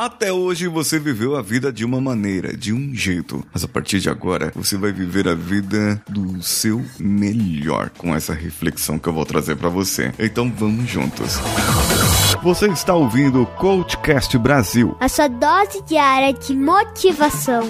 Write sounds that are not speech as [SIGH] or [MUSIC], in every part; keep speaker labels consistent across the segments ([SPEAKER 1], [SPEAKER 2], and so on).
[SPEAKER 1] Até hoje você viveu a vida de uma maneira, de um jeito, mas a partir de agora você vai viver a vida do seu melhor com essa reflexão que eu vou trazer para você. Então vamos juntos. Você está ouvindo o Coachcast Brasil.
[SPEAKER 2] A sua dose diária de motivação.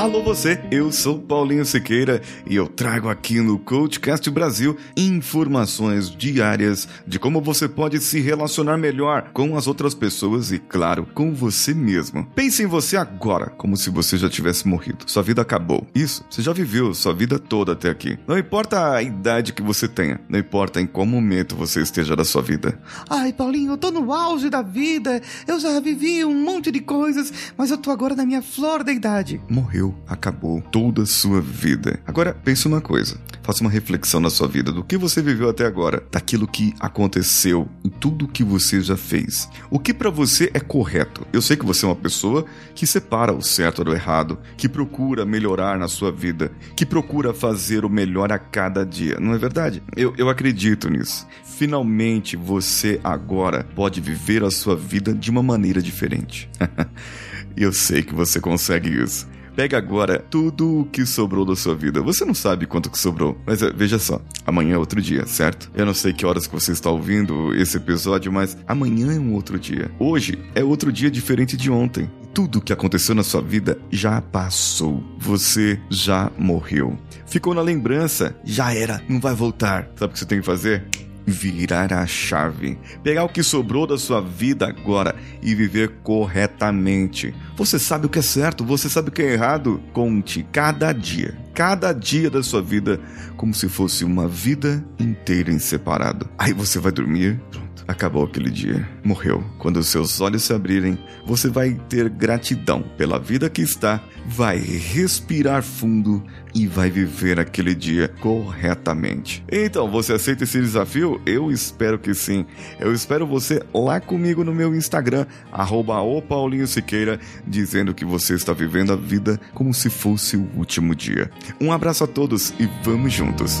[SPEAKER 1] Alô você, eu sou Paulinho Siqueira e eu trago aqui no Coachcast Brasil informações diárias de como você pode se relacionar melhor com as outras pessoas e, claro, com você mesmo. Pense em você agora, como se você já tivesse morrido. Sua vida acabou. Isso, você já viveu sua vida toda até aqui. Não importa a idade que você tenha, não importa em qual momento você esteja da sua vida.
[SPEAKER 3] Ai, Paulinho, eu tô no auge da vida, eu já vivi um monte de coisas, mas eu tô agora na minha flor da idade.
[SPEAKER 1] Morreu acabou toda a sua vida. Agora, pense uma coisa. Faça uma reflexão na sua vida do que você viveu até agora, daquilo que aconteceu, em tudo que você já fez. O que para você é correto? Eu sei que você é uma pessoa que separa o certo do errado, que procura melhorar na sua vida, que procura fazer o melhor a cada dia, não é verdade? Eu, eu acredito nisso. Finalmente você agora pode viver a sua vida de uma maneira diferente. [LAUGHS] eu sei que você consegue isso. Pega agora tudo o que sobrou da sua vida. Você não sabe quanto que sobrou, mas é, veja só, amanhã é outro dia, certo? Eu não sei que horas que você está ouvindo esse episódio, mas amanhã é um outro dia. Hoje é outro dia diferente de ontem. Tudo o que aconteceu na sua vida já passou. Você já morreu. Ficou na lembrança, já era, não vai voltar. Sabe o que você tem que fazer? Virar a chave, pegar o que sobrou da sua vida agora e viver corretamente. Você sabe o que é certo, você sabe o que é errado. Conte cada dia, cada dia da sua vida como se fosse uma vida inteira em separado. Aí você vai dormir, pronto. Acabou aquele dia, morreu. Quando os seus olhos se abrirem, você vai ter gratidão pela vida que está, vai respirar fundo e vai viver aquele dia corretamente. Então, você aceita esse desafio? Eu espero que sim. Eu espero você lá comigo no meu Instagram, arroba Siqueira, dizendo que você está vivendo a vida como se fosse o último dia. Um abraço a todos e vamos juntos!